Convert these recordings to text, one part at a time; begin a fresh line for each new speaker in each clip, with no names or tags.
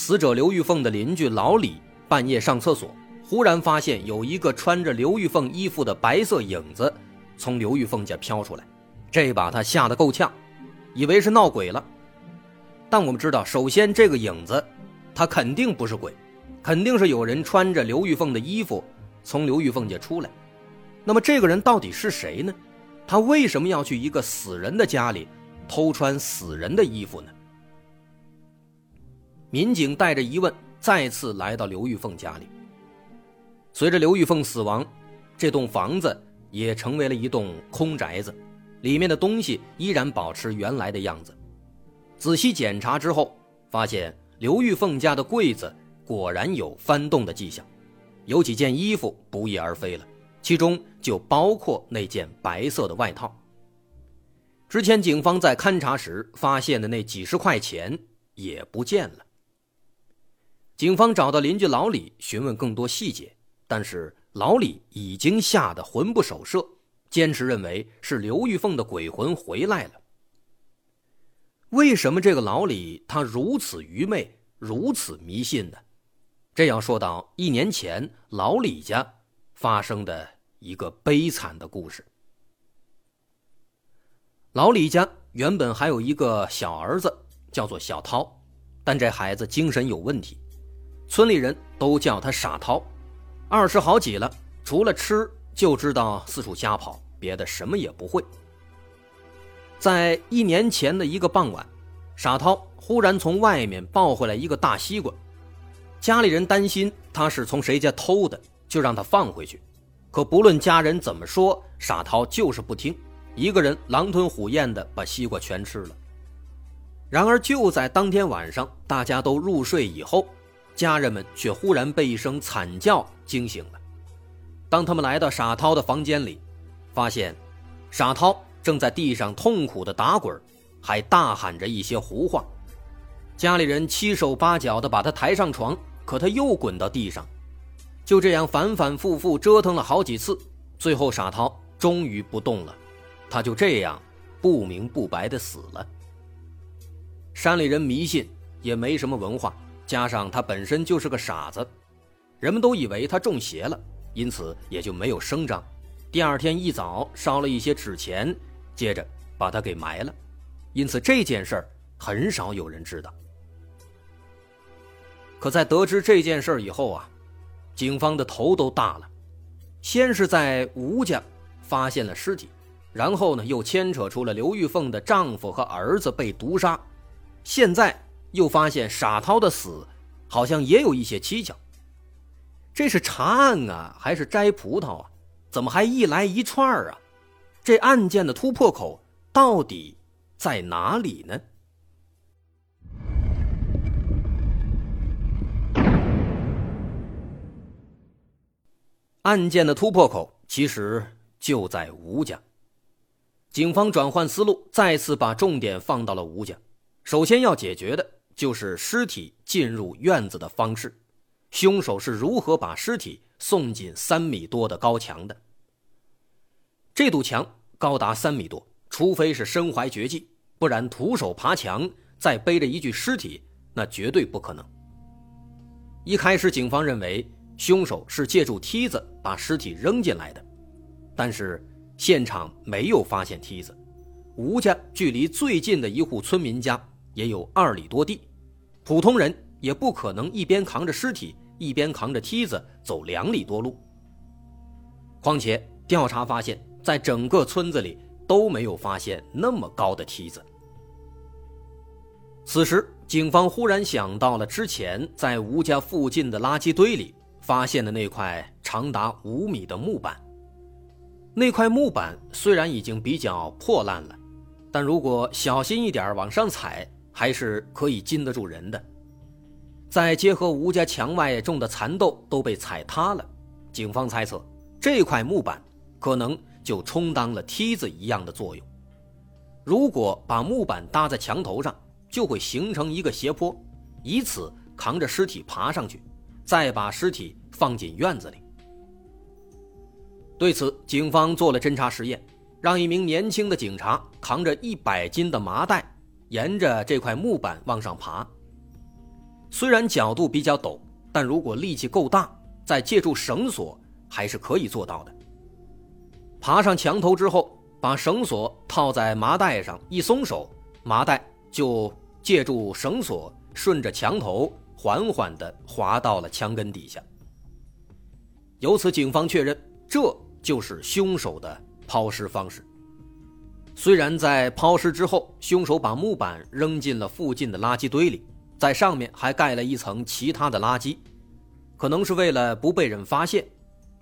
死者刘玉凤的邻居老李半夜上厕所，忽然发现有一个穿着刘玉凤衣服的白色影子从刘玉凤家飘出来，这把他吓得够呛，以为是闹鬼了。但我们知道，首先这个影子，他肯定不是鬼，肯定是有人穿着刘玉凤的衣服从刘玉凤家出来。那么这个人到底是谁呢？他为什么要去一个死人的家里偷穿死人的衣服呢？民警带着疑问再次来到刘玉凤家里。随着刘玉凤死亡，这栋房子也成为了一栋空宅子，里面的东西依然保持原来的样子。仔细检查之后，发现刘玉凤家的柜子果然有翻动的迹象，有几件衣服不翼而飞了，其中就包括那件白色的外套。之前警方在勘查时发现的那几十块钱也不见了。警方找到邻居老李询问更多细节，但是老李已经吓得魂不守舍，坚持认为是刘玉凤的鬼魂回来了。为什么这个老李他如此愚昧、如此迷信呢？这要说到一年前老李家发生的一个悲惨的故事。老李家原本还有一个小儿子，叫做小涛，但这孩子精神有问题。村里人都叫他傻涛，二十好几了，除了吃就知道四处瞎跑，别的什么也不会。在一年前的一个傍晚，傻涛忽然从外面抱回来一个大西瓜，家里人担心他是从谁家偷的，就让他放回去。可不论家人怎么说，傻涛就是不听，一个人狼吞虎咽的把西瓜全吃了。然而就在当天晚上，大家都入睡以后。家人们却忽然被一声惨叫惊醒了。当他们来到傻涛的房间里，发现傻涛正在地上痛苦的打滚，还大喊着一些胡话。家里人七手八脚的把他抬上床，可他又滚到地上。就这样反反复复折腾了好几次，最后傻涛终于不动了，他就这样不明不白的死了。山里人迷信，也没什么文化。加上他本身就是个傻子，人们都以为他中邪了，因此也就没有声张。第二天一早烧了一些纸钱，接着把他给埋了，因此这件事儿很少有人知道。可在得知这件事以后啊，警方的头都大了。先是在吴家发现了尸体，然后呢又牵扯出了刘玉凤的丈夫和儿子被毒杀，现在。又发现傻涛的死，好像也有一些蹊跷。这是查案啊，还是摘葡萄啊？怎么还一来一串啊？这案件的突破口到底在哪里呢？案件的突破口其实就在吴家。警方转换思路，再次把重点放到了吴家。首先要解决的。就是尸体进入院子的方式，凶手是如何把尸体送进三米多的高墙的？这堵墙高达三米多，除非是身怀绝技，不然徒手爬墙再背着一具尸体，那绝对不可能。一开始，警方认为凶手是借助梯子把尸体扔进来的，但是现场没有发现梯子，吴家距离最近的一户村民家也有二里多地。普通人也不可能一边扛着尸体，一边扛着梯子走两里多路。况且调查发现，在整个村子里都没有发现那么高的梯子。此时，警方忽然想到了之前在吴家附近的垃圾堆里发现的那块长达五米的木板。那块木板虽然已经比较破烂了，但如果小心一点往上踩。还是可以禁得住人的。再结合吴家墙外种的蚕豆都被踩塌了，警方猜测这块木板可能就充当了梯子一样的作用。如果把木板搭在墙头上，就会形成一个斜坡，以此扛着尸体爬上去，再把尸体放进院子里。对此，警方做了侦查实验，让一名年轻的警察扛着一百斤的麻袋，沿着这块木板往上爬。虽然角度比较陡，但如果力气够大，再借助绳索还是可以做到的。爬上墙头之后，把绳索套在麻袋上，一松手，麻袋就借助绳索顺着墙头缓缓地滑到了墙根底下。由此，警方确认这。就是凶手的抛尸方式。虽然在抛尸之后，凶手把木板扔进了附近的垃圾堆里，在上面还盖了一层其他的垃圾，可能是为了不被人发现。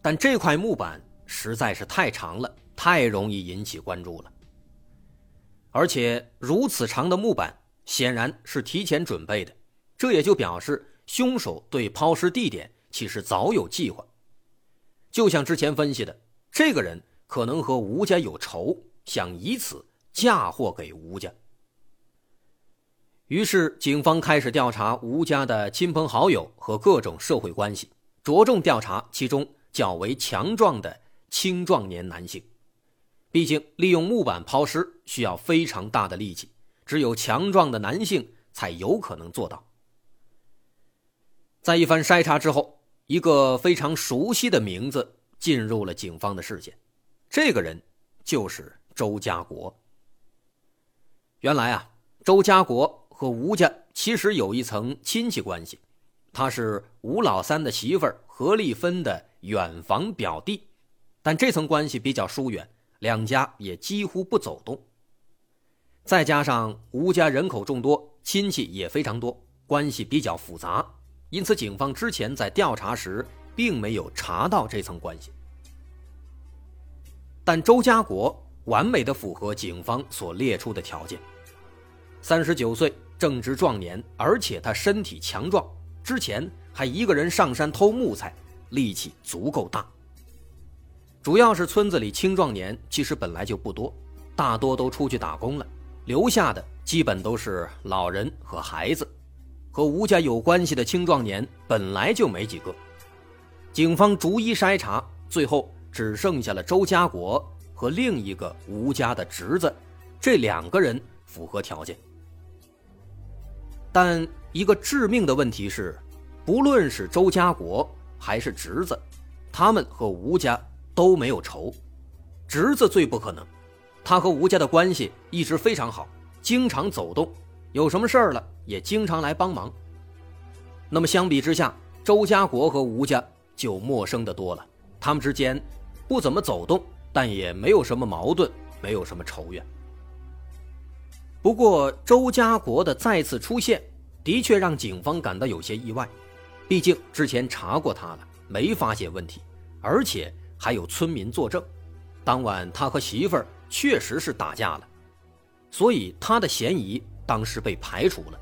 但这块木板实在是太长了，太容易引起关注了。而且如此长的木板显然是提前准备的，这也就表示凶手对抛尸地点其实早有计划。就像之前分析的。这个人可能和吴家有仇，想以此嫁祸给吴家。于是，警方开始调查吴家的亲朋好友和各种社会关系，着重调查其中较为强壮的青壮年男性。毕竟，利用木板抛尸需要非常大的力气，只有强壮的男性才有可能做到。在一番筛查之后，一个非常熟悉的名字。进入了警方的视线，这个人就是周家国。原来啊，周家国和吴家其实有一层亲戚关系，他是吴老三的媳妇儿何丽芬的远房表弟，但这层关系比较疏远，两家也几乎不走动。再加上吴家人口众多，亲戚也非常多，关系比较复杂，因此警方之前在调查时。并没有查到这层关系，但周家国完美的符合警方所列出的条件：三十九岁，正值壮年，而且他身体强壮，之前还一个人上山偷木材，力气足够大。主要是村子里青壮年其实本来就不多，大多都出去打工了，留下的基本都是老人和孩子，和吴家有关系的青壮年本来就没几个。警方逐一筛查，最后只剩下了周家国和另一个吴家的侄子，这两个人符合条件。但一个致命的问题是，不论是周家国还是侄子，他们和吴家都没有仇。侄子最不可能，他和吴家的关系一直非常好，经常走动，有什么事儿了也经常来帮忙。那么相比之下，周家国和吴家。就陌生的多了，他们之间不怎么走动，但也没有什么矛盾，没有什么仇怨。不过周家国的再次出现，的确让警方感到有些意外，毕竟之前查过他了，没发现问题，而且还有村民作证，当晚他和媳妇儿确实是打架了，所以他的嫌疑当时被排除了。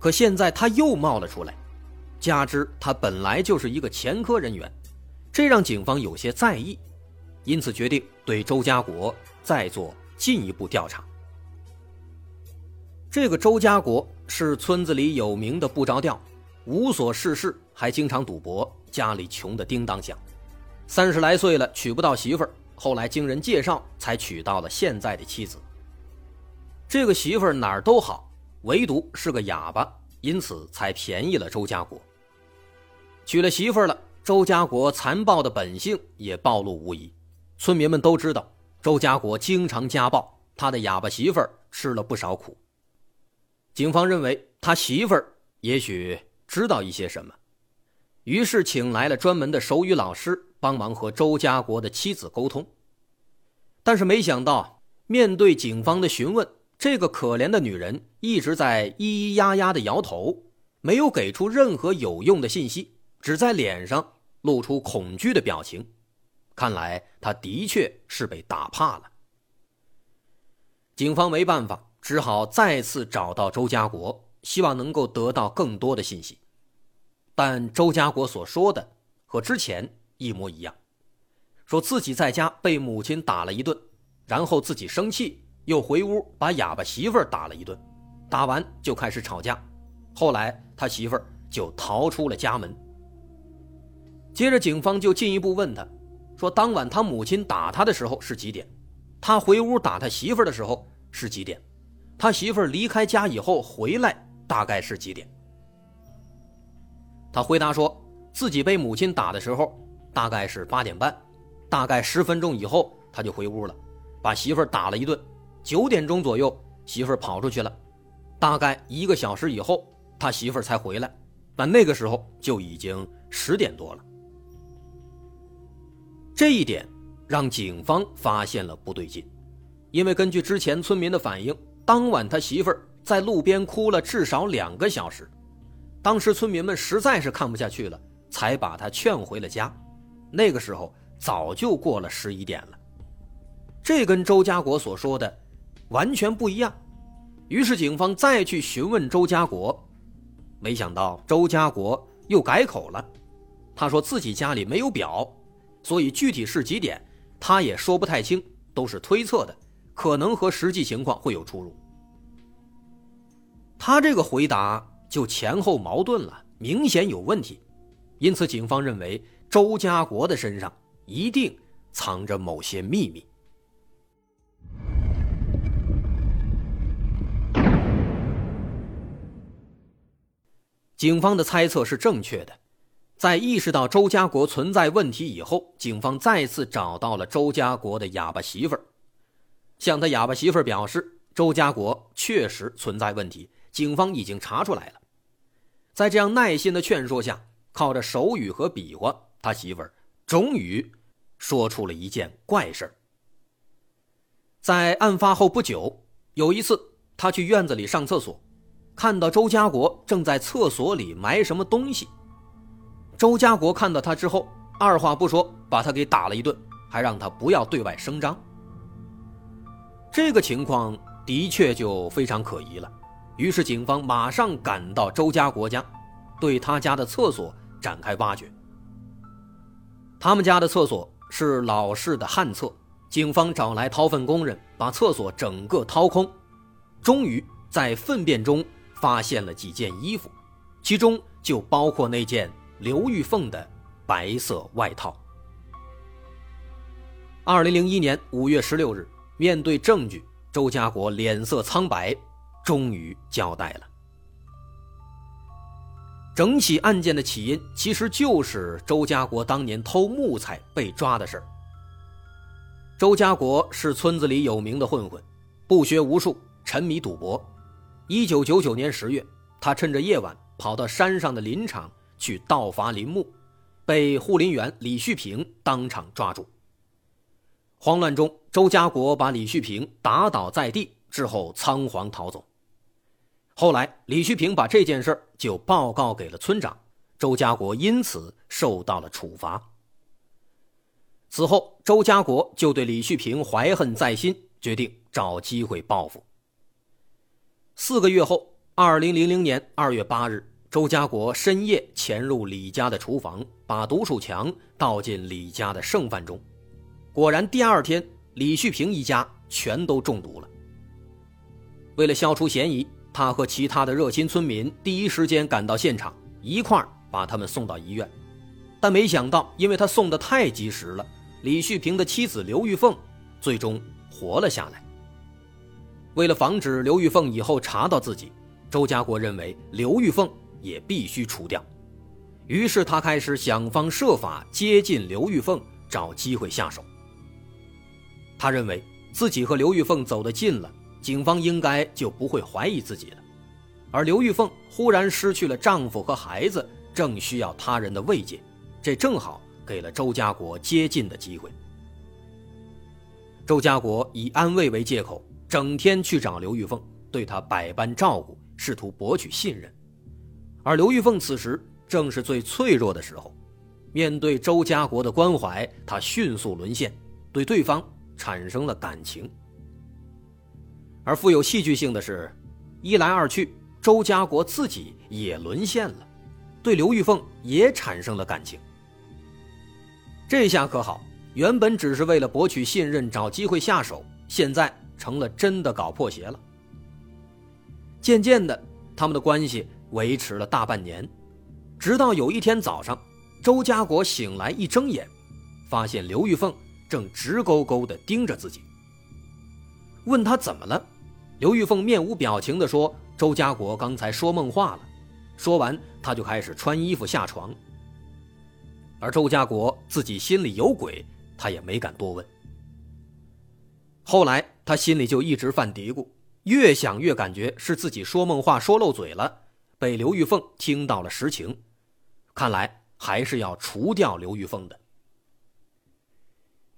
可现在他又冒了出来。加之他本来就是一个前科人员，这让警方有些在意，因此决定对周家国再做进一步调查。这个周家国是村子里有名的不着调，无所事事，还经常赌博，家里穷得叮当响。三十来岁了，娶不到媳妇儿，后来经人介绍才娶到了现在的妻子。这个媳妇儿哪儿都好，唯独是个哑巴，因此才便宜了周家国。娶了媳妇儿了，周家国残暴的本性也暴露无遗。村民们都知道，周家国经常家暴，他的哑巴媳妇儿吃了不少苦。警方认为他媳妇儿也许知道一些什么，于是请来了专门的手语老师帮忙和周家国的妻子沟通。但是没想到，面对警方的询问，这个可怜的女人一直在咿咿呀呀的摇头，没有给出任何有用的信息。只在脸上露出恐惧的表情，看来他的确是被打怕了。警方没办法，只好再次找到周家国，希望能够得到更多的信息。但周家国所说的和之前一模一样，说自己在家被母亲打了一顿，然后自己生气，又回屋把哑巴媳妇儿打了一顿，打完就开始吵架，后来他媳妇儿就逃出了家门。接着，警方就进一步问他，说当晚他母亲打他的时候是几点？他回屋打他媳妇的时候是几点？他媳妇离开家以后回来大概是几点？他回答说自己被母亲打的时候大概是八点半，大概十分钟以后他就回屋了，把媳妇打了一顿。九点钟左右，媳妇跑出去了，大概一个小时以后，他媳妇才回来，但那个时候就已经十点多了。这一点让警方发现了不对劲，因为根据之前村民的反映，当晚他媳妇儿在路边哭了至少两个小时。当时村民们实在是看不下去了，才把他劝回了家。那个时候早就过了十一点了，这跟周家国所说的完全不一样。于是警方再去询问周家国，没想到周家国又改口了。他说自己家里没有表，所以具体是几点他也说不太清，都是推测的，可能和实际情况会有出入。他这个回答。就前后矛盾了，明显有问题，因此警方认为周家国的身上一定藏着某些秘密。警方的猜测是正确的，在意识到周家国存在问题以后，警方再次找到了周家国的哑巴媳妇儿，向他哑巴媳妇儿表示，周家国确实存在问题，警方已经查出来了。在这样耐心的劝说下，靠着手语和比划，他媳妇儿终于说出了一件怪事。在案发后不久，有一次他去院子里上厕所，看到周家国正在厕所里埋什么东西。周家国看到他之后，二话不说把他给打了一顿，还让他不要对外声张。这个情况的确就非常可疑了。于是，警方马上赶到周家国家，对他家的厕所展开挖掘。他们家的厕所是老式的旱厕，警方找来掏粪工人，把厕所整个掏空，终于在粪便中发现了几件衣服，其中就包括那件刘玉凤的白色外套。二零零一年五月十六日，面对证据，周家国脸色苍白。终于交代了。整起案件的起因其实就是周家国当年偷木材被抓的事儿。周家国是村子里有名的混混，不学无术，沉迷赌博。一九九九年十月，他趁着夜晚跑到山上的林场去盗伐林木，被护林员李旭平当场抓住。慌乱中，周家国把李旭平打倒在地之后仓皇逃走。后来，李旭平把这件事就报告给了村长周家国，因此受到了处罚。此后，周家国就对李旭平怀恨在心，决定找机会报复。四个月后，二零零零年二月八日，周家国深夜潜入李家的厨房，把毒鼠强倒进李家的剩饭中，果然，第二天李旭平一家全都中毒了。为了消除嫌疑。他和其他的热心村民第一时间赶到现场，一块儿把他们送到医院。但没想到，因为他送的太及时了，李旭平的妻子刘玉凤最终活了下来。为了防止刘玉凤以后查到自己，周家国认为刘玉凤也必须除掉。于是他开始想方设法接近刘玉凤，找机会下手。他认为自己和刘玉凤走得近了。警方应该就不会怀疑自己了，而刘玉凤忽然失去了丈夫和孩子，正需要他人的慰藉，这正好给了周家国接近的机会。周家国以安慰为借口，整天去找刘玉凤，对她百般照顾，试图博取信任。而刘玉凤此时正是最脆弱的时候，面对周家国的关怀，她迅速沦陷，对对方产生了感情。而富有戏剧性的是，一来二去，周家国自己也沦陷了，对刘玉凤也产生了感情。这下可好，原本只是为了博取信任、找机会下手，现在成了真的搞破鞋了。渐渐的，他们的关系维持了大半年，直到有一天早上，周家国醒来一睁眼，发现刘玉凤正直勾勾地盯着自己。问他怎么了，刘玉凤面无表情地说。周家国刚才说梦话了，说完他就开始穿衣服下床。而周家国自己心里有鬼，他也没敢多问。后来他心里就一直犯嘀咕，越想越感觉是自己说梦话说漏嘴了，被刘玉凤听到了实情，看来还是要除掉刘玉凤的。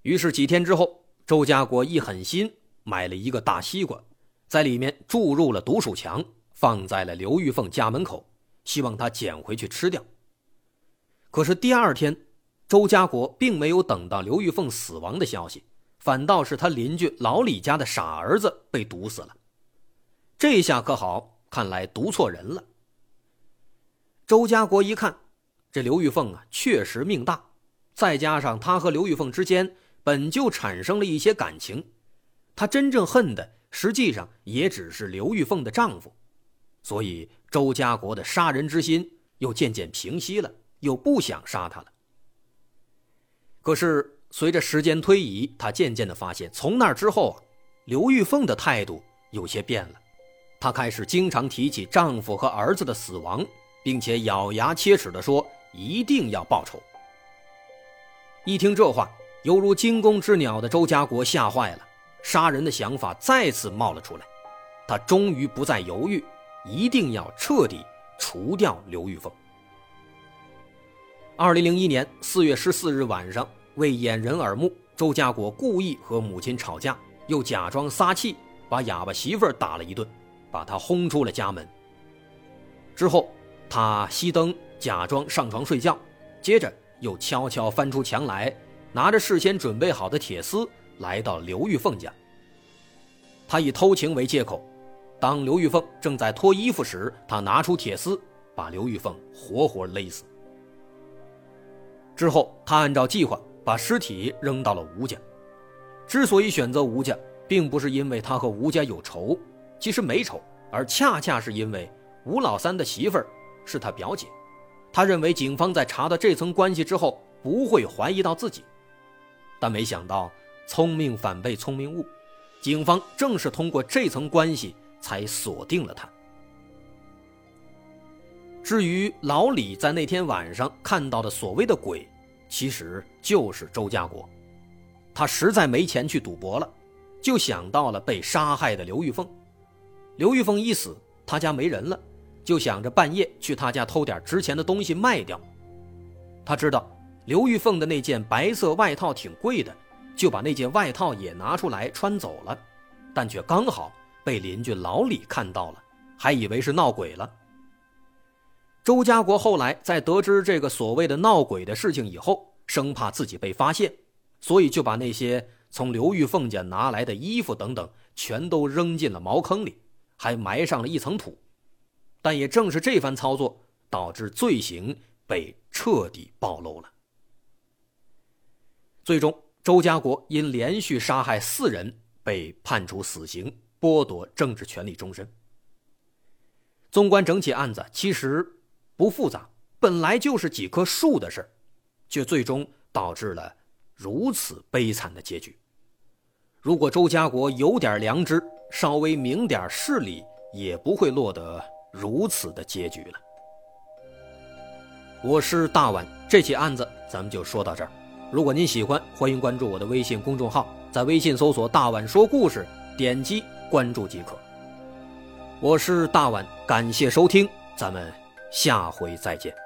于是几天之后，周家国一狠心买了一个大西瓜。在里面注入了毒鼠强，放在了刘玉凤家门口，希望她捡回去吃掉。可是第二天，周家国并没有等到刘玉凤死亡的消息，反倒是他邻居老李家的傻儿子被毒死了。这下可好，看来毒错人了。周家国一看，这刘玉凤啊，确实命大，再加上他和刘玉凤之间本就产生了一些感情，他真正恨的。实际上也只是刘玉凤的丈夫，所以周家国的杀人之心又渐渐平息了，又不想杀他了。可是随着时间推移，他渐渐的发现，从那之后啊，刘玉凤的态度有些变了，她开始经常提起丈夫和儿子的死亡，并且咬牙切齿的说一定要报仇。一听这话，犹如惊弓之鸟的周家国吓坏了。杀人的想法再次冒了出来，他终于不再犹豫，一定要彻底除掉刘玉凤。二零零一年四月十四日晚上，为掩人耳目，周家国故意和母亲吵架，又假装撒气，把哑巴媳妇打了一顿，把她轰出了家门。之后，他熄灯，假装上床睡觉，接着又悄悄翻出墙来，拿着事先准备好的铁丝。来到刘玉凤家，他以偷情为借口，当刘玉凤正在脱衣服时，他拿出铁丝把刘玉凤活活勒死。之后，他按照计划把尸体扔到了吴家。之所以选择吴家，并不是因为他和吴家有仇，其实没仇，而恰恰是因为吴老三的媳妇儿是他表姐，他认为警方在查到这层关系之后不会怀疑到自己，但没想到。聪明反被聪明误，警方正是通过这层关系才锁定了他。至于老李在那天晚上看到的所谓的鬼，其实就是周家国。他实在没钱去赌博了，就想到了被杀害的刘玉凤。刘玉凤一死，他家没人了，就想着半夜去他家偷点值钱的东西卖掉。他知道刘玉凤的那件白色外套挺贵的。就把那件外套也拿出来穿走了，但却刚好被邻居老李看到了，还以为是闹鬼了。周家国后来在得知这个所谓的闹鬼的事情以后，生怕自己被发现，所以就把那些从刘玉凤家拿来的衣服等等全都扔进了茅坑里，还埋上了一层土。但也正是这番操作，导致罪行被彻底暴露了。最终。周家国因连续杀害四人，被判处死刑，剥夺政治权利终身。纵观整起案子，其实不复杂，本来就是几棵树的事却最终导致了如此悲惨的结局。如果周家国有点良知，稍微明点事理，也不会落得如此的结局了。我是大碗，这起案子咱们就说到这儿。如果您喜欢，欢迎关注我的微信公众号，在微信搜索“大碗说故事”，点击关注即可。我是大碗，感谢收听，咱们下回再见。